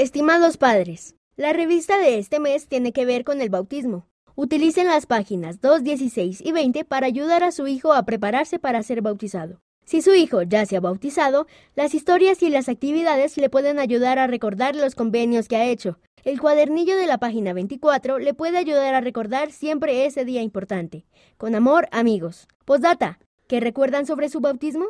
Estimados padres, la revista de este mes tiene que ver con el bautismo. Utilicen las páginas 2, 16 y 20 para ayudar a su hijo a prepararse para ser bautizado. Si su hijo ya se ha bautizado, las historias y las actividades le pueden ayudar a recordar los convenios que ha hecho. El cuadernillo de la página 24 le puede ayudar a recordar siempre ese día importante. Con amor, amigos. Postdata, ¿qué recuerdan sobre su bautismo?